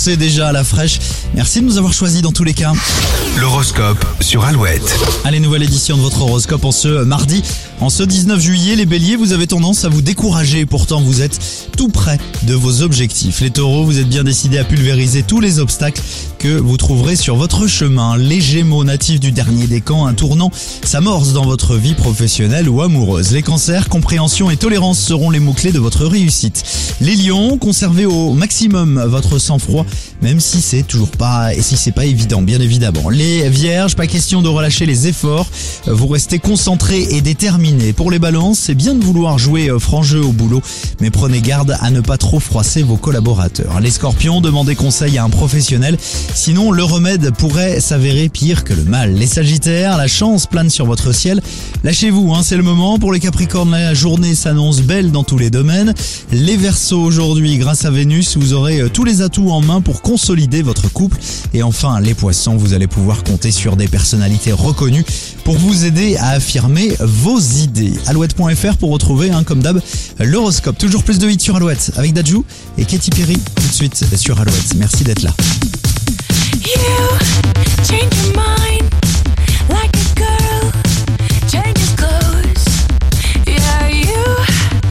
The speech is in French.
commencer déjà à la fraîche. Merci de nous avoir choisis dans tous les cas. L'horoscope sur Alouette. Allez, nouvelle édition de votre horoscope en ce mardi. En ce 19 juillet, les béliers, vous avez tendance à vous décourager. Pourtant, vous êtes tout près de vos objectifs. Les taureaux, vous êtes bien décidés à pulvériser tous les obstacles que vous trouverez sur votre chemin. Les gémeaux natifs du dernier décan, un tournant s'amorce dans votre vie professionnelle ou amoureuse. Les cancers, compréhension et tolérance seront les mots-clés de votre réussite. Les lions, conservez au maximum votre sang-froid, même si c'est toujours pas, et si c'est pas évident, bien évidemment. Les vierges, pas question de relâcher les efforts. Vous restez concentrés et déterminés. Pour les balances, c'est bien de vouloir jouer euh, franc jeu au boulot, mais prenez garde à ne pas trop froisser vos collaborateurs. Les scorpions, demandez conseil à un professionnel, sinon le remède pourrait s'avérer pire que le mal. Les sagittaires, la chance plane sur votre ciel. Lâchez-vous, hein, c'est le moment. Pour les capricornes, la journée s'annonce belle dans tous les domaines. Les versos aujourd'hui, grâce à Vénus, vous aurez euh, tous les atouts en main pour consolider votre couple. Et enfin, les poissons, vous allez pouvoir compter sur des personnalités reconnues pour vous aider à affirmer vos idées. Alouette.fr pour retrouver, hein, comme d'hab, l'horoscope. Toujours plus de hits sur Alouette avec Dajou et Katy Perry tout de suite sur Alouette. Merci d'être là.